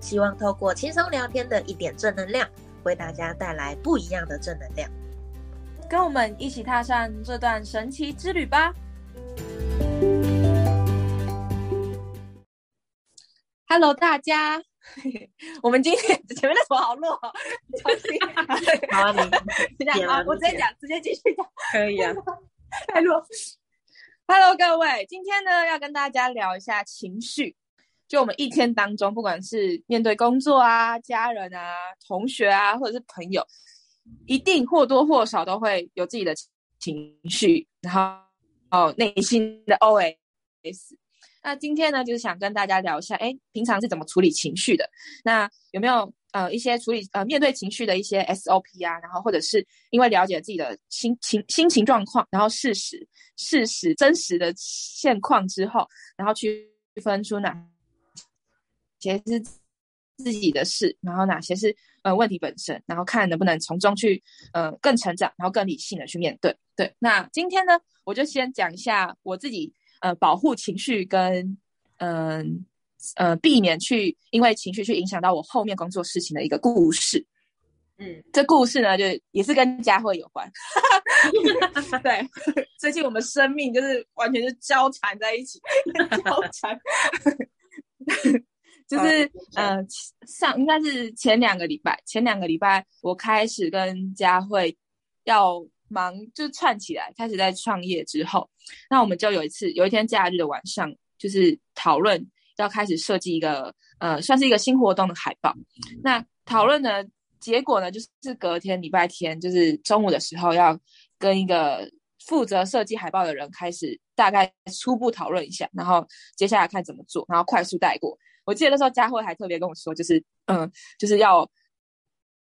希望透过轻松聊天的一点正能量，为大家带来不一样的正能量。跟我们一起踏上这段神奇之旅吧！Hello，大家，我们今天前面那首好弱，重新。好啊，你 这样啊，我直接讲，直接继续讲。可以啊，太弱。Hello，各位，今天呢要跟大家聊一下情绪。就我们一天当中，不管是面对工作啊、家人啊、同学啊，或者是朋友。一定或多或少都会有自己的情绪，然后哦内心的 OS。那今天呢，就是想跟大家聊一下，哎，平常是怎么处理情绪的？那有没有呃一些处理呃面对情绪的一些 SOP 啊？然后或者是因为了解自己的心情心情状况，然后事实事实真实的现况之后，然后区分出哪些是自己的事，然后哪些是。呃，问题本身，然后看能不能从中去，呃，更成长，然后更理性的去面对。对，那今天呢，我就先讲一下我自己，呃，保护情绪跟，嗯，呃，避免去因为情绪去影响到我后面工作事情的一个故事。嗯，这故事呢，就也是跟佳慧有关。对，最近我们生命就是完全是交缠在一起，交缠。就是呃上应该是前两个礼拜，前两个礼拜我开始跟佳慧要忙，就串起来，开始在创业之后，那我们就有一次有一天假日的晚上，就是讨论要开始设计一个呃算是一个新活动的海报。那讨论的结果呢，就是隔天礼拜天，就是中午的时候要跟一个负责设计海报的人开始大概初步讨论一下，然后接下来看怎么做，然后快速带过。我记得那时候佳慧还特别跟我说，就是嗯，就是要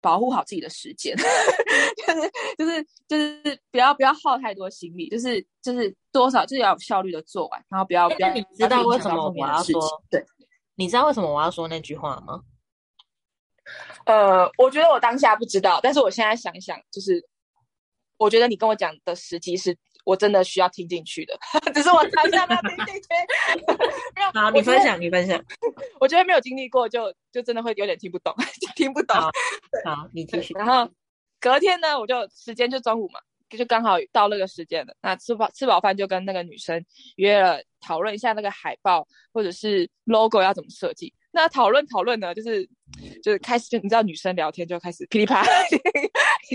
保护好自己的时间，就是就是就是不要不要耗太多心力，就是就是多少就是要有效率的做完，然后不要不要。你知道为什么我要说？对，你知道为什么我要说那句话吗？呃，我觉得我当下不知道，但是我现在想想，就是我觉得你跟我讲的时机是。我真的需要听进去的，只是我当下没有听进去。好，你分享，你分享。我觉得没有经历过，就就真的会有点听不懂，听不懂。好，你继续。然后隔天呢，我就时间就中午嘛，就刚好到那个时间了。那吃饱吃饱饭就跟那个女生约了讨论一下那个海报或者是 logo 要怎么设计。那讨论讨论呢，就是就是开始就你知道女生聊天就开始噼里啪啦。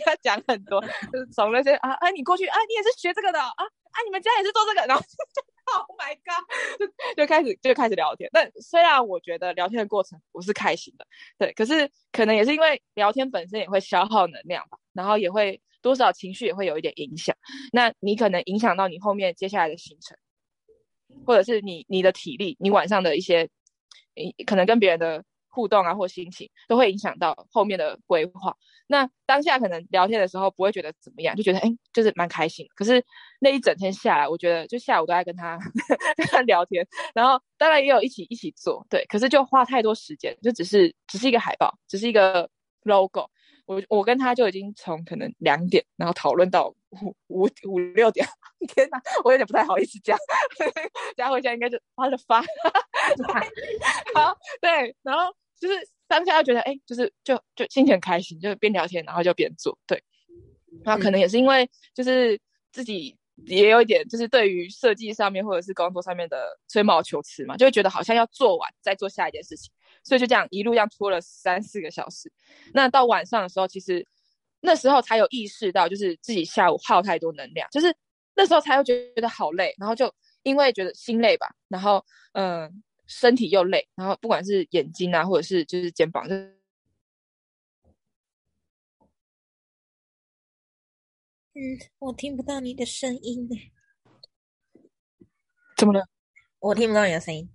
要讲很多，就是从那些啊啊，你过去啊，你也是学这个的啊啊，你们家也是做这个，然后，Oh my god，就就开始就开始聊天。但虽然我觉得聊天的过程我是开心的，对，可是可能也是因为聊天本身也会消耗能量吧，然后也会多少情绪也会有一点影响。那你可能影响到你后面接下来的行程，或者是你你的体力，你晚上的一些，可能跟别人的。互动啊，或心情都会影响到后面的规划。那当下可能聊天的时候不会觉得怎么样，就觉得哎，就是蛮开心。可是那一整天下来，我觉得就下午都在跟他 跟他聊天，然后当然也有一起一起做，对。可是就花太多时间，就只是只是一个海报，只是一个 logo。我我跟他就已经从可能两点，然后讨论到五五五六点。天哪，我有点不太好意思讲。佳慧现在应该就发了发，好对，然后。就是当下觉得，哎，就是就就心情很开心，就是边聊天然后就边做，对。然后可能也是因为就是自己也有一点，就是对于设计上面或者是工作上面的吹毛求疵嘛，就会觉得好像要做完再做下一件事情，所以就这样一路这样拖了三四个小时。那到晚上的时候，其实那时候才有意识到，就是自己下午耗太多能量，就是那时候才会觉得好累，然后就因为觉得心累吧，然后嗯。身体又累，然后不管是眼睛啊，或者是就是肩膀，就嗯，我听不到你的声音呢。怎么了？我听不到你的声音。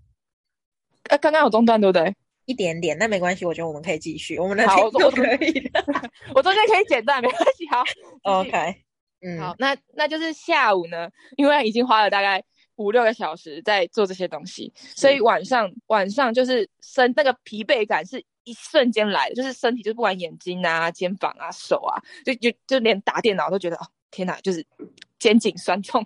哎，刚刚有中断对不对？一点点，那没关系，我觉得我们可以继续，我们的好我我可以的。我中间可以剪断，没关系。好 OK，嗯，好，那那就是下午呢，因为已经花了大概五六个小时在做这些东西，所以晚上晚上就是身那个疲惫感是一瞬间来的，就是身体就不管眼睛啊、肩膀啊、手啊，就就就连打电脑都觉得哦天哪，就是肩颈酸痛。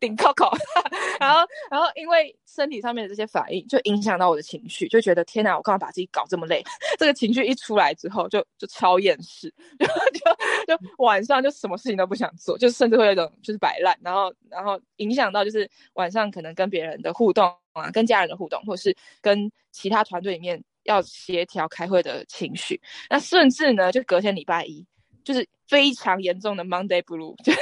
顶 Coco，然后，然后因为身体上面的这些反应，就影响到我的情绪，就觉得天哪，我干嘛把自己搞这么累？这个情绪一出来之后，就就超厌世，就就就晚上就什么事情都不想做，就甚至会有一种就是摆烂，然后然后影响到就是晚上可能跟别人的互动啊，跟家人的互动，或者是跟其他团队里面要协调开会的情绪，那甚至呢，就隔天礼拜一。就是非常严重的 Monday Blue，就是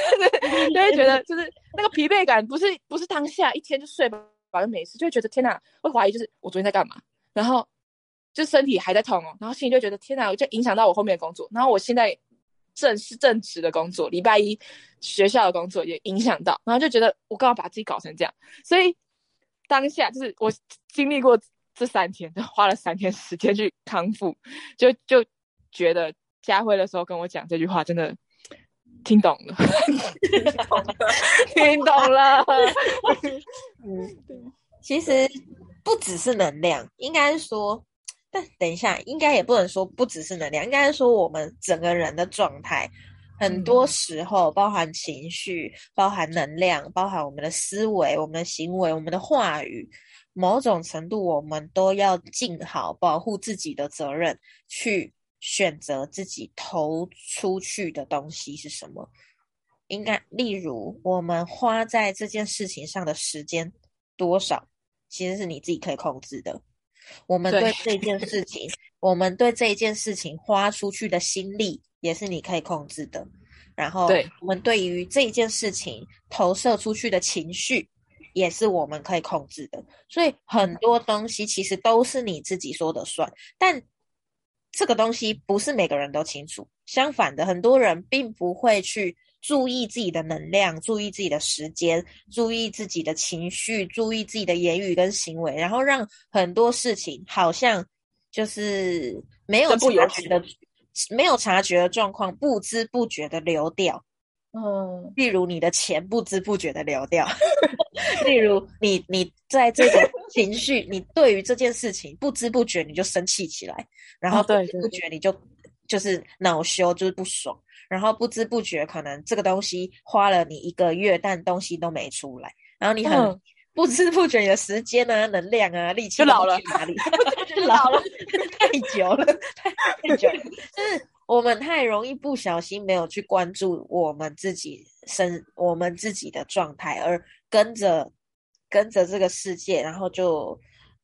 就会觉得 就是那个疲惫感，不是不是当下一天就睡饱就没事，就会觉得天哪，会怀疑就是我昨天在干嘛，然后就身体还在痛哦，然后心里就觉得天哪，就影响到我后面的工作，然后我现在正是正职的工作，礼拜一学校的工作也影响到，然后就觉得我刚好把自己搞成这样，所以当下就是我经历过这三天，就花了三天时间去康复，就就觉得。佳慧的时候跟我讲这句话，真的听懂了，听懂了。嗯，其实不只是能量，应该说，但等一下，应该也不能说不只是能量，应该是说我们整个人的状态，很多时候包含情绪、包含能量、包含我们的思维、我们的行为、我们的话语，某种程度我们都要尽好保护自己的责任去。选择自己投出去的东西是什么？应该，例如，我们花在这件事情上的时间多少，其实是你自己可以控制的。我们对这件事情，我们对这一件事情花出去的心力，也是你可以控制的。然后，我们对于这一件事情投射出去的情绪，也是我们可以控制的。所以，很多东西其实都是你自己说的算，但。这个东西不是每个人都清楚，相反的，很多人并不会去注意自己的能量，注意自己的时间，注意自己的情绪，注意自己的言语跟行为，然后让很多事情好像就是没有察觉的、没有察觉的状况，不知不觉的流掉。嗯，例如你的钱不知不觉的流掉，例如你你在这种情绪，你对于这件事情不知不觉你就生气起来，然后不知不觉你就就是恼羞，就是不爽，然后不知不觉可能这个东西花了你一个月，但东西都没出来，然后你很不知不觉你的时间啊、能量啊、力气就老了哪里？就 老了，太久了，太久，就是。我们太容易不小心没有去关注我们自己身我们自己的状态，而跟着跟着这个世界，然后就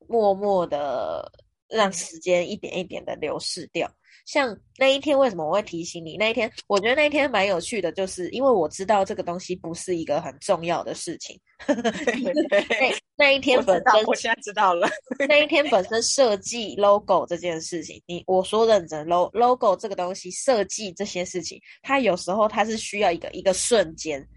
默默的让时间一点一点的流逝掉。像那一天，为什么我会提醒你？那一天，我觉得那一天蛮有趣的，就是因为我知道这个东西不是一个很重要的事情。那那一天本身，我现在知道了。那一天本身设计 logo 这件事情，你我说认真，lo logo 这个东西设计这些事情，它有时候它是需要一个一个瞬间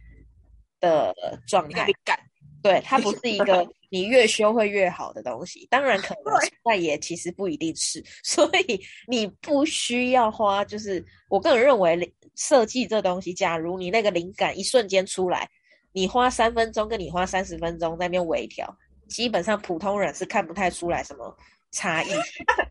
的状态感。对，它不 是一个你越修会越好的东西，当然可能，但也其实不一定是。所以你不需要花，就是我个人认为设计这东西，假如你那个灵感一瞬间出来，你花三分钟跟你花三十分钟在那边微调，基本上普通人是看不太出来什么。差异，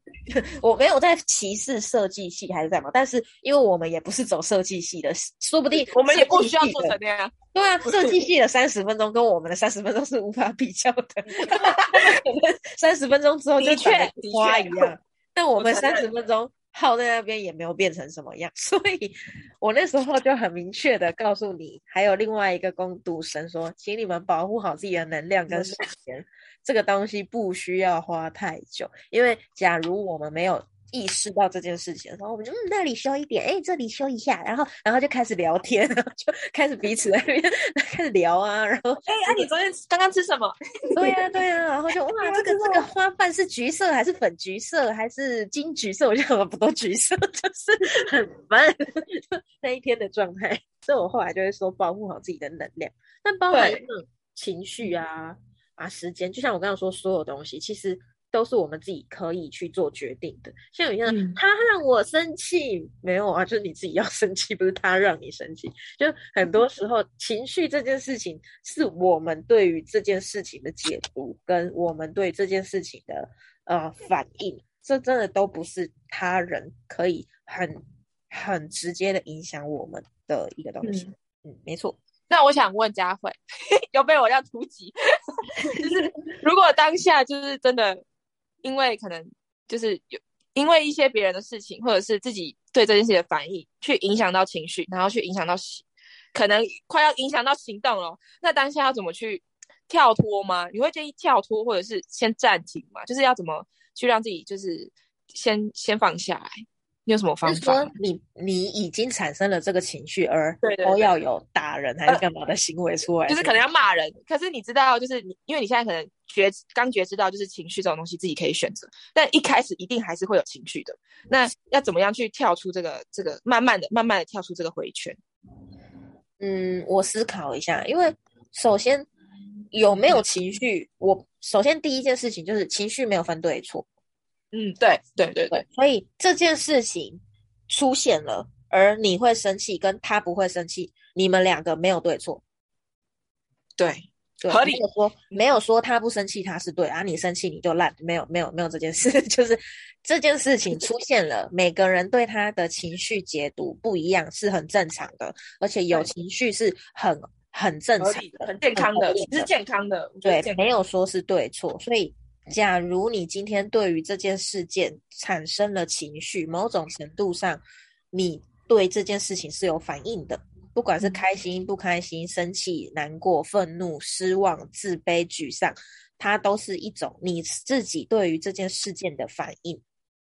我没有在歧视设计系还是在嘛，但是因为我们也不是走设计系的，说不定我们也不需要做成那样。对啊，设计系的三十分钟跟我们的三十分钟是无法比较的。三十分钟之后就像花一样，但我们三十分钟耗在那边也没有变成什么样，所以我那时候就很明确的告诉你，还有另外一个攻读生说，请你们保护好自己的能量跟时间。这个东西不需要花太久，因为假如我们没有意识到这件事情的时候，我们就嗯那里修一点，哎这里修一下，然后然后就开始聊天，就开始彼此在那边 开始聊啊，然后哎啊你昨天刚刚吃什么？对呀对呀，然后就哇这个这个花瓣是橘色还是粉橘色还是金橘色？我就什么不都橘色，就是很烦那一天的状态，所以我后来就会说保护好自己的能量，但包含那种情绪啊。啊，时间就像我刚刚说，所有东西其实都是我们自己可以去做决定的。像有些人，嗯他让我生气，没有啊，就是你自己要生气，不是他让你生气。就很多时候，情绪这件事情是我们对于这件事情的解读，跟我们对这件事情的呃反应，这真的都不是他人可以很很直接的影响我们的一个东西。嗯嗯，没错。那我想问佳慧，有被我这样突击？就是如果当下就是真的，因为可能就是有因为一些别人的事情，或者是自己对这件事的反应，去影响到情绪，然后去影响到，可能快要影响到行动了。那当下要怎么去跳脱吗？你会建议跳脱，或者是先暂停吗？就是要怎么去让自己就是先先放下来？你有什么方是法吗？说你你已经产生了这个情绪，而都要有打人还是干嘛的行为出来？就是可能要骂人，可是你知道，就是你，因为你现在可能觉刚觉知到，就是情绪这种东西自己可以选择，但一开始一定还是会有情绪的。那要怎么样去跳出这个这个，慢慢的、慢慢的跳出这个回圈？嗯，我思考一下，因为首先有没有情绪，我首先第一件事情就是情绪没有分对错，嗯，对对对对，所以这件事情出现了，而你会生气，跟他不会生气，你们两个没有对错，对，对，合理没有说没有说他不生气他是对啊，你生气你就烂，没有没有没有这件事，就是这件事情出现了，每个人对他的情绪解读不一样，是很正常的，而且有情绪是很很正常的、很健康的，合理其实健康的，对没有说是对错，所以假如你今天对于这件事件产生了情绪，某种程度上，你对这件事情是有反应的，不管是嗯开心、不开心、生气、难过、愤怒、失望、自卑、沮丧，它都是一种你自己对于这件事件的反应。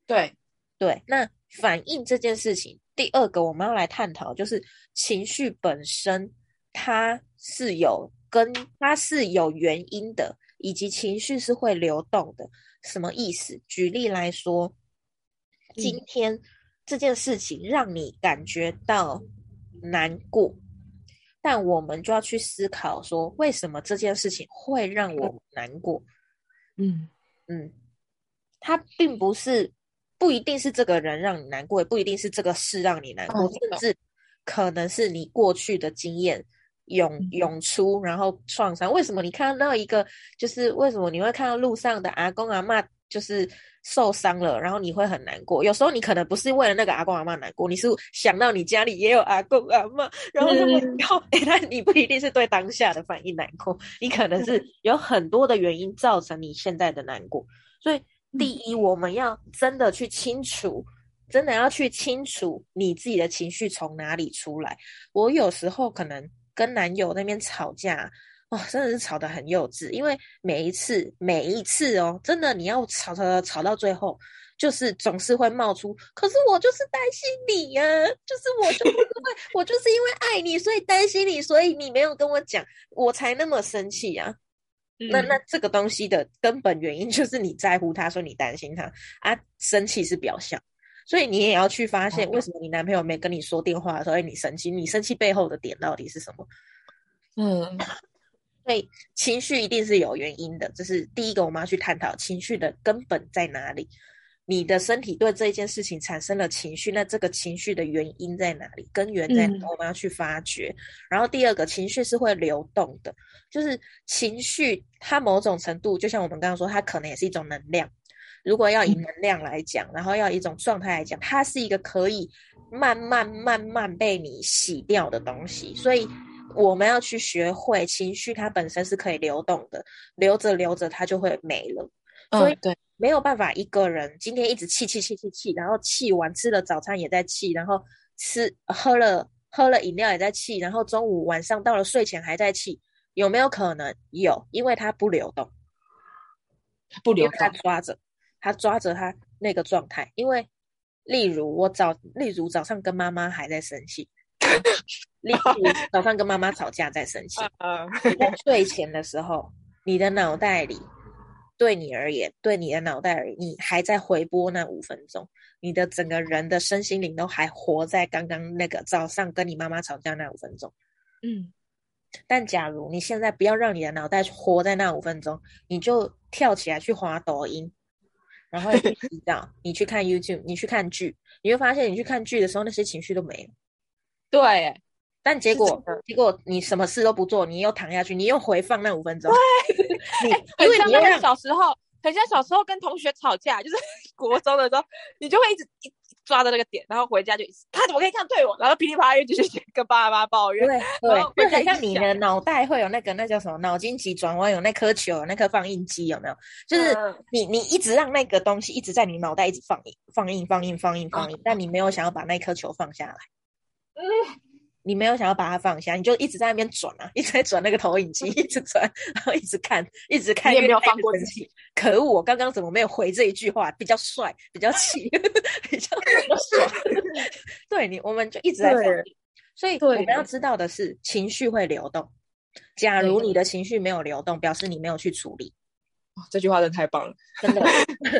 对，对，那反应这件事情，第二个我们要来探讨，就是情绪本身它是有跟它是有原因的，以及情绪是会流动的。什么意思？举例来说，今嗯天这件事情让你感觉到难过，但我们就要去思考说，为什么这件事情会让我难过？嗯嗯，他并不是不一定是这个人让你难过，也不一定是这个事让你难过，哦甚至可能是你过去的经验涌嗯涌出，然后创伤。为什么你看到一个，就是为什么你会看到路上的阿公阿嬷就是受伤了，然后你会很难过？有时候你可能不是为了那个阿公阿嬷难过，你是想到你家里也有阿公阿嬷，然后他们嗯以后，哎、那你不一定是对当下的反应难过，你可能是有很多的原因造成你现在的难过。所以，第一，我们要真的去清楚，真的要去清楚你自己的情绪从哪里出来。我有时候可能跟男友那边吵架，哇、真的是吵得很幼稚，因为每一次，每一次哦，真的你要吵吵吵吵到最后。就是总是会冒出，可是我就是担心你呀、就是我就是因为 我就是因为爱你，所以担心你，所以你没有跟我讲，我才那么生气呀、那嗯。那。这个东西的根本原因就是你在乎他，说你担心他。啊，生气是表象，所以你也要去发现为什么你男朋友没跟你说电话的时候哎你生气，你生气背后的点到底是什么？嗯 所以情绪一定是有原因的，这是第一个我们要去探讨情绪的根本在哪里。你的身体对这一件事情产生了情绪，那这个情绪的原因在哪里？根源在哪？嗯我们要去发掘。然后第二个，情绪是会流动的，就是情绪它某种程度，就像我们刚刚说，它可能也是一种能量。如果要以能量来讲，然后要以一种状态来讲，它是一个可以慢慢慢慢被你洗掉的东西。所以我们要去学会情绪，它本身是可以流动的，流着流着它就会没了。所以嗯，对，没有办法一个人今天一直气气气气气，然后气完吃了早餐也在气，然后吃喝了喝了饮料也在气，然后中午晚上到了睡前还在气，有没有可能？有，因为它不流动，不流因为它，抓着，它抓着他那个状态。因为例如我早，例如早上跟妈妈还在生气，例 如早上跟妈妈吵架在生气，呃，你在睡前的时候，你的脑袋里，对你而言，对你的脑袋而言，你还在回播那五分钟，你的整个人的身心灵都还活在刚刚那个早上跟你妈妈吵架那五分钟。嗯但假如你现在不要让你的脑袋活在那五分钟，你就跳起来去滑抖音，然后你去洗澡，你去看 YouTube，你去看剧，你会发现你去看剧的时候，那些情绪都没了。对，但结果结果你什么事都不做，你又躺下去，你又回放那五分钟。你 因为你小时候，很像小时候跟同学吵架，就是 国中的时候，你就会一直一直抓着那个点，然后回家就他怎么可以这样对我，然后噼里啪啦又继续跟爸妈抱怨。对对，就很像你的脑袋会有那个那叫什么脑筋急转弯，有那颗球，有那颗放映机，有没有？就是嗯你你一直让那个东西一直在你脑袋一直放映放映放映放映放映，但你没有想要把那颗球放下来。嗯，你没有想要把它放下，你就一直在那边转啊，一直在转那个投影机，一直转，然后一直看，一直看，你也没有放过自越生气。可恶，我刚刚怎么没有回这一句话？比较帅，比较气，比较比较爽。对你，我们就一直在放。所以我对们要知道的是，情绪会流动。假如你的情绪没有流动，表示你没有去处理，哇这句话真的太棒了，真的。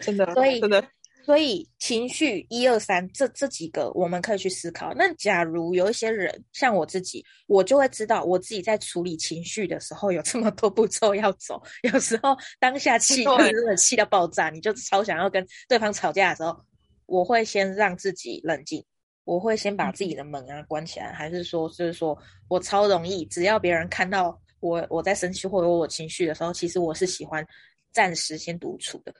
真的，所以真的，所以情绪一二三这这几个我们可以去思考。那假如有一些人像我自己，我就会知道我自己在处理情绪的时候有这么多步骤要走。有时候当下气对 真的气到爆炸，你就超想要跟对方吵架的时候，我会先让自己冷静。我会先把自己的门啊关起来，还是说，就是说我超容易，只要别人看到我我在生气或者我情绪的时候，其实我是喜欢暂时先独处的。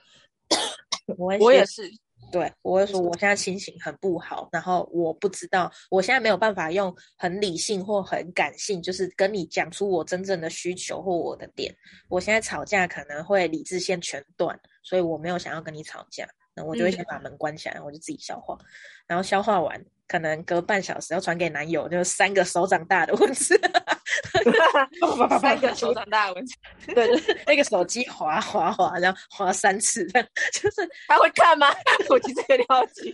我会我也是，对，我会说我现在心情很不好，然后我不知道，我现在没有办法用很理性或很感性，就是跟你讲出我真正的需求或我的点。我现在吵架可能会理智线全断，所以我没有想要跟你吵架，那我就会先把门关起来，我就自己消化，然后消化完，可能隔半小时要传给男友，就是三个手掌大的文字，三个手掌大的文字，对，就是那个手机滑滑滑，然后滑三次，这样就是他会看吗？我其实有点好奇。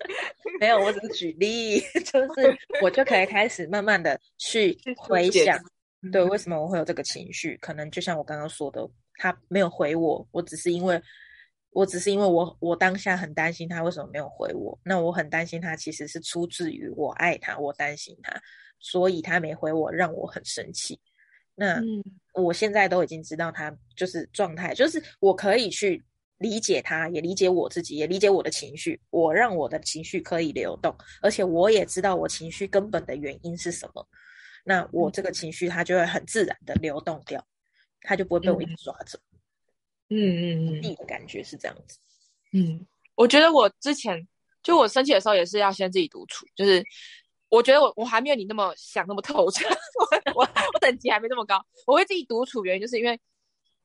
没有，我只是举例，就是我就可以开始慢慢的去回想，对，嗯为什么我会有这个情绪？可能就像我刚刚说的，他没有回我，我只是因为，我只是因为我我当下很担心他为什么没有回我，那我很担心他其实是出自于我爱他，我担心他，所以他没回我，让我很生气。那嗯，我现在都已经知道他就是状态，就是我可以去理解他，也理解我自己，也理解我的情绪，我让我的情绪可以流动，而且我也知道我情绪根本的原因是什么。那我这个情绪它就会很自然的流动掉，它就不会被我一直抓走。嗯嗯嗯自己的感觉是这样子。嗯，我觉得我之前就我生气的时候也是要先自己独处，就是我觉得我我还没有你那么想那么透彻，我我我等级还没那么高，我会自己独处，原因就是因为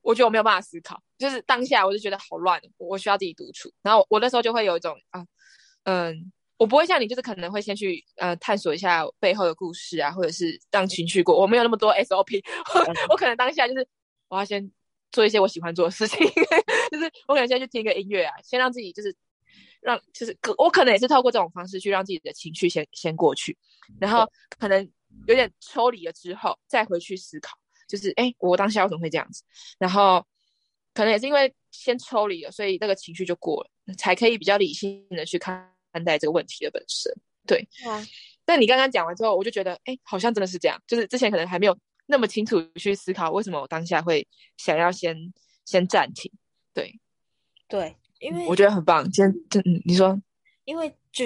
我觉得我没有办法思考，就是当下我就觉得好乱，我需要自己独处，然后我那时候就会有一种啊，嗯。我不会像你，就是可能会先去呃探索一下背后的故事啊，或者是让情绪过。我没有那么多 SOP，我 我可能当下就是我要先做一些我喜欢做的事情，就是我可能先去听一个音乐啊，先让自己就是让就是可我可能也是透过这种方式去让自己的情绪先先过去，然后可能有点抽离了之后再回去思考，就是哎，诶我当下为什么会这样子？然后可能也是因为先抽离了，所以那个情绪就过了，才可以比较理性的去看看待这个问题的本身。对，啊，但你刚刚讲完之后，我就觉得，哎，好像真的是这样。就是之前可能还没有那么清楚去思考，为什么我当下会想要先先暂停。对，对，因为我觉得很棒。今天，嗯，你说，因为就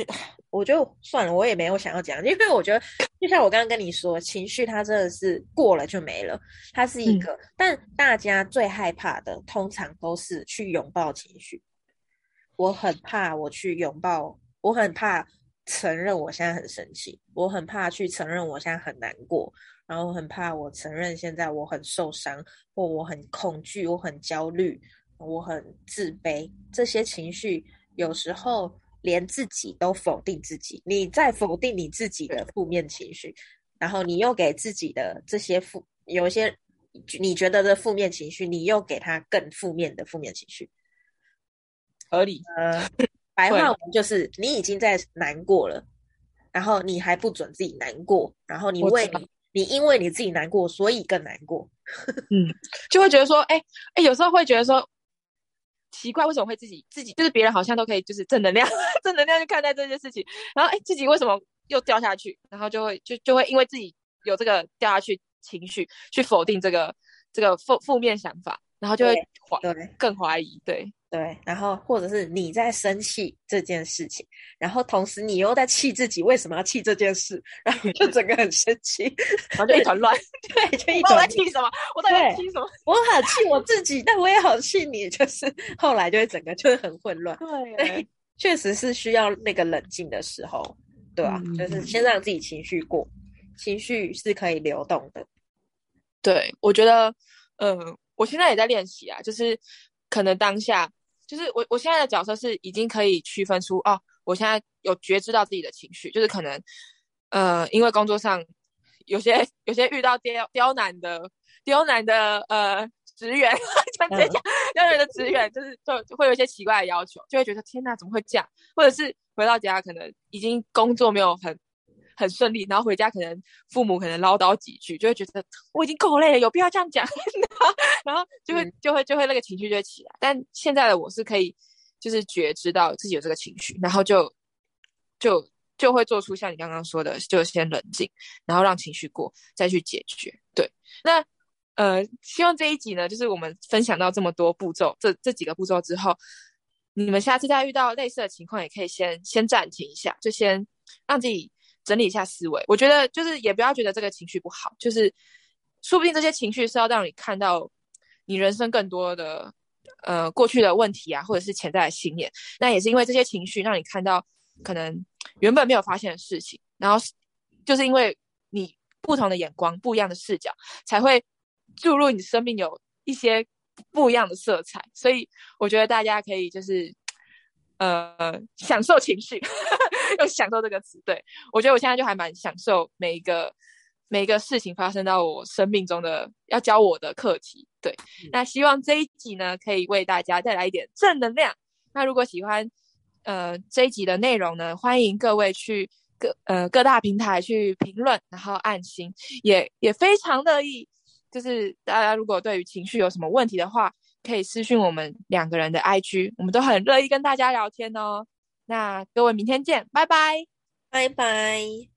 我就算了，我也没有想要讲，因为我觉得就像我刚刚跟你说，情绪它真的是过了就没了，它是一嗯个，但大家最害怕的通常都是去拥抱情绪。我很怕我去拥抱，我很怕承认我现在很生气，我很怕去承认我现在很难过，然后很怕我承认现在我很受伤，或我很恐惧，我很焦虑，我很自卑，这些情绪有时候连自己都否定自己，你在否定你自己的负面情绪，然后你又给自己的这些负有一些你觉得的负面情绪，你又给他更负面的负面情绪。合理。呃，白话文就是你已经在难过了，然后你还不准自己难过，然后你为你你因为你自己难过，所以更难过。嗯，就会觉得说，哎哎，有时候会觉得说，奇怪，为什么会自己自己就是别人好像都可以就是正能量 正能量去看待这件事情，然后哎，自己为什么又掉下去？然后就会就就会因为自己有这个掉下去情绪，去否定这个这个负负面想法，然后就会怀更怀疑。对，对，然后或者是你在生气这件事情，然后同时你又在气自己为什么要气这件事，然后就整个很生气，然后就一团乱。对，就一团我在。气什么？我到底在气什么？我好气我自己，但我也好气你，就是后来就会整个就是很混乱。对，确实是需要那个冷静的时候，对啊、嗯就是先让自己情绪过，情绪是可以流动的。对，我觉得，嗯，我现在也在练习啊，就是可能当下，就是我我现在的角色是已经可以区分出，哦，我现在有觉知到自己的情绪，就是可能，呃，因为工作上有些有些遇到刁刁难的刁难的呃职员，这样直接讲，刁难的职员就是就就会有一些奇怪的要求，就会觉得天呐，怎么会这样？或者是回到家可能已经工作没有很很顺利，然后回家可能父母可能唠叨几句，就会觉得我已经够累了，有必要这样讲？然后就会嗯就会就会那个情绪就会起来。但现在的我是可以就是觉知到自己有这个情绪，然后就就就会做出像你刚刚说的，就先冷静，然后让情绪过，再去解决。对，那呃，希望这一集呢，就是我们分享到这么多步骤，这这几个步骤之后，你们下次再遇到类似的情况，也可以先先暂停一下，就先让自己整理一下思维。我觉得就是也不要觉得这个情绪不好，就是说不定这些情绪是要让你看到你人生更多的呃过去的问题啊，或者是潜在的信念。那也是因为这些情绪让你看到可能原本没有发现的事情，然后就是因为你不同的眼光、不一样的视角，才会注入你生命有一些不一样的色彩。所以我觉得大家可以就是呃享受情绪，用“享受”这个词。对我觉得我现在就还蛮享受每一个每一个事情发生到我生命中的要教我的课题。对，那希望这一集呢可以为大家带来一点正能量。那如果喜欢呃这一集的内容呢，欢迎各位去各呃各大平台去评论，然后按心，也也非常乐意。就是大家如果对于情绪有什么问题的话，可以私讯我们两个人的 IG，我们都很乐意跟大家聊天哦。那各位明天见，拜拜。拜拜。